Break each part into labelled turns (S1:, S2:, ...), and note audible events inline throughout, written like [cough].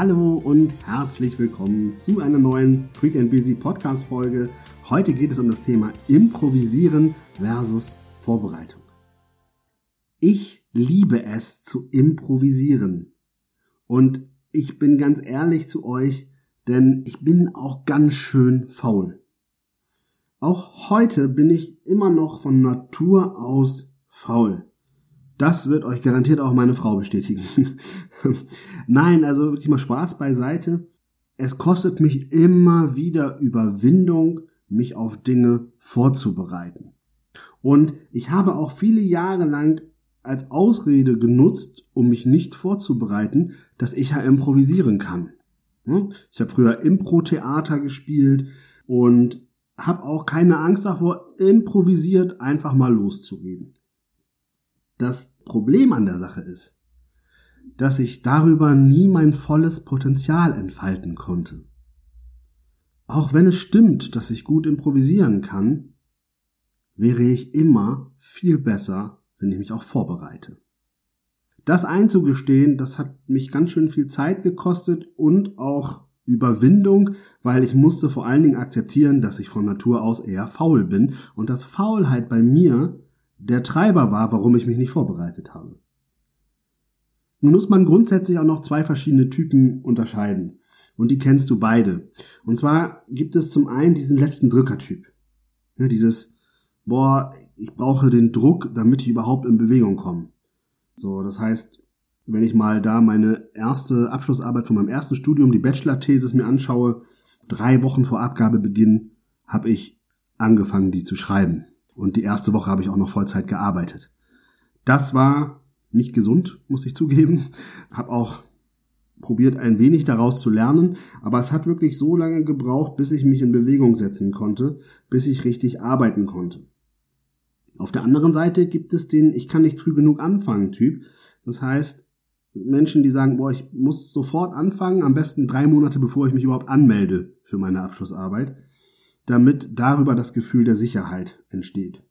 S1: Hallo und herzlich willkommen zu einer neuen Quick and Busy Podcast Folge. Heute geht es um das Thema Improvisieren versus Vorbereitung. Ich liebe es zu improvisieren. Und ich bin ganz ehrlich zu euch, denn ich bin auch ganz schön faul. Auch heute bin ich immer noch von Natur aus faul. Das wird euch garantiert auch meine Frau bestätigen. [laughs] Nein, also wirklich mal Spaß beiseite. Es kostet mich immer wieder Überwindung, mich auf Dinge vorzubereiten. Und ich habe auch viele Jahre lang als Ausrede genutzt, um mich nicht vorzubereiten, dass ich ja improvisieren kann. Ich habe früher Impro-Theater gespielt und habe auch keine Angst davor, improvisiert einfach mal loszureden. Das Problem an der Sache ist, dass ich darüber nie mein volles Potenzial entfalten konnte. Auch wenn es stimmt, dass ich gut improvisieren kann, wäre ich immer viel besser, wenn ich mich auch vorbereite. Das einzugestehen, das hat mich ganz schön viel Zeit gekostet und auch Überwindung, weil ich musste vor allen Dingen akzeptieren, dass ich von Natur aus eher faul bin und dass Faulheit bei mir der Treiber war, warum ich mich nicht vorbereitet habe. Nun muss man grundsätzlich auch noch zwei verschiedene Typen unterscheiden. Und die kennst du beide. Und zwar gibt es zum einen diesen letzten Drückertyp. Ja, dieses, boah, ich brauche den Druck, damit ich überhaupt in Bewegung komme. So, das heißt, wenn ich mal da meine erste Abschlussarbeit von meinem ersten Studium, die Bachelor-Thesis mir anschaue, drei Wochen vor Abgabebeginn habe ich angefangen, die zu schreiben. Und die erste Woche habe ich auch noch Vollzeit gearbeitet. Das war nicht gesund, muss ich zugeben. [laughs] Hab auch probiert, ein wenig daraus zu lernen, aber es hat wirklich so lange gebraucht, bis ich mich in Bewegung setzen konnte, bis ich richtig arbeiten konnte. Auf der anderen Seite gibt es den Ich kann nicht früh genug anfangen Typ. Das heißt, Menschen, die sagen, boah, ich muss sofort anfangen, am besten drei Monate bevor ich mich überhaupt anmelde für meine Abschlussarbeit, damit darüber das Gefühl der Sicherheit entsteht.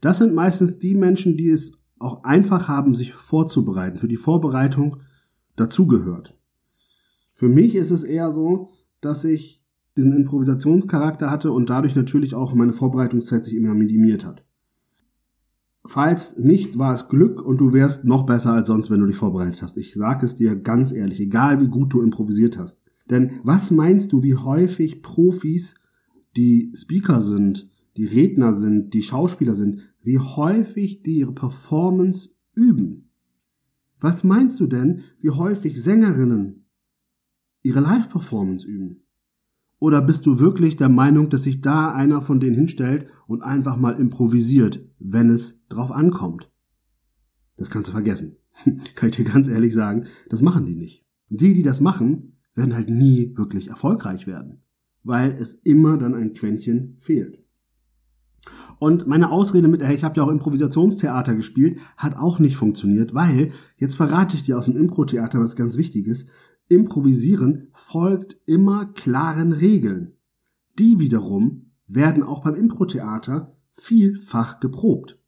S1: Das sind meistens die Menschen, die es auch einfach haben, sich vorzubereiten, für die Vorbereitung dazugehört. Für mich ist es eher so, dass ich diesen Improvisationscharakter hatte und dadurch natürlich auch meine Vorbereitungszeit sich immer minimiert hat. Falls nicht, war es Glück und du wärst noch besser als sonst, wenn du dich vorbereitet hast. Ich sage es dir ganz ehrlich, egal wie gut du improvisiert hast. Denn was meinst du, wie häufig Profis, die Speaker sind, die Redner sind, die Schauspieler sind, wie häufig die ihre Performance üben? Was meinst du denn, wie häufig Sängerinnen ihre Live-Performance üben? Oder bist du wirklich der Meinung, dass sich da einer von denen hinstellt und einfach mal improvisiert, wenn es drauf ankommt? Das kannst du vergessen. [laughs] Kann ich dir ganz ehrlich sagen, das machen die nicht. Und die, die das machen, werden halt nie wirklich erfolgreich werden, weil es immer dann ein Quäntchen fehlt. Und meine Ausrede mit, ich habe ja auch Improvisationstheater gespielt, hat auch nicht funktioniert, weil, jetzt verrate ich dir aus dem Impro-Theater was ganz Wichtiges, Improvisieren folgt immer klaren Regeln. Die wiederum werden auch beim Impro-Theater vielfach geprobt.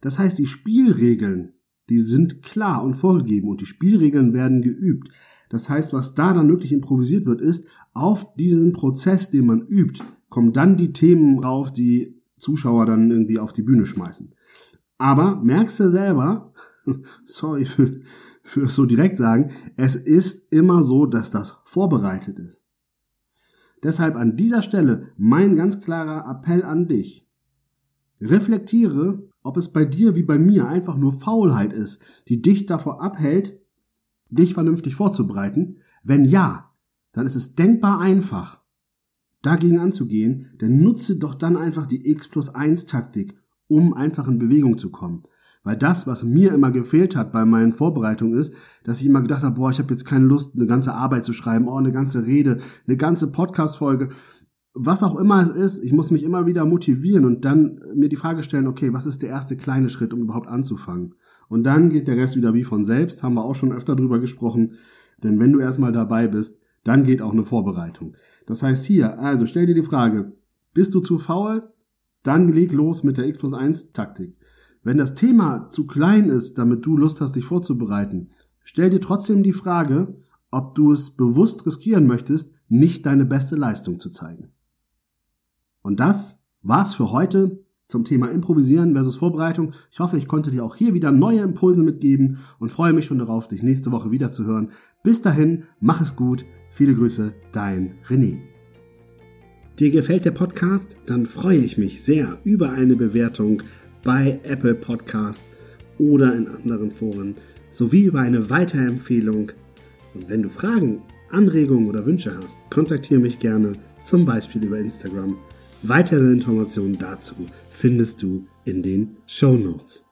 S1: Das heißt, die Spielregeln, die sind klar und vorgegeben und die Spielregeln werden geübt. Das heißt, was da dann wirklich improvisiert wird, ist, auf diesen Prozess, den man übt, kommen dann die Themen drauf, die Zuschauer dann irgendwie auf die Bühne schmeißen. Aber merkst du selber, [laughs] sorry für, für so direkt sagen, es ist immer so, dass das vorbereitet ist. Deshalb an dieser Stelle mein ganz klarer Appell an dich. Reflektiere, ob es bei dir wie bei mir einfach nur Faulheit ist, die dich davor abhält, dich vernünftig vorzubereiten. Wenn ja, dann ist es denkbar einfach, dagegen anzugehen, denn nutze doch dann einfach die X plus 1 Taktik, um einfach in Bewegung zu kommen. Weil das, was mir immer gefehlt hat bei meinen Vorbereitungen, ist, dass ich immer gedacht habe, boah, ich habe jetzt keine Lust, eine ganze Arbeit zu schreiben, oh, eine ganze Rede, eine ganze Podcast-Folge. Was auch immer es ist, ich muss mich immer wieder motivieren und dann mir die Frage stellen, okay, was ist der erste kleine Schritt, um überhaupt anzufangen? Und dann geht der Rest wieder wie von selbst, haben wir auch schon öfter drüber gesprochen. Denn wenn du erstmal dabei bist, dann geht auch eine Vorbereitung. Das heißt hier, also stell dir die Frage, bist du zu faul? Dann leg los mit der X plus 1 Taktik. Wenn das Thema zu klein ist, damit du Lust hast, dich vorzubereiten, stell dir trotzdem die Frage, ob du es bewusst riskieren möchtest, nicht deine beste Leistung zu zeigen. Und das war's für heute zum Thema Improvisieren versus Vorbereitung. Ich hoffe, ich konnte dir auch hier wieder neue Impulse mitgeben und freue mich schon darauf, dich nächste Woche wieder zu hören. Bis dahin, mach es gut. Viele Grüße, dein René. Dir gefällt der Podcast? Dann freue ich mich sehr über eine Bewertung bei Apple Podcast oder in anderen Foren sowie über eine Weiterempfehlung. Und wenn du Fragen, Anregungen oder Wünsche hast, kontaktiere mich gerne, zum Beispiel über Instagram. Weitere Informationen dazu findest du in den Show Notes.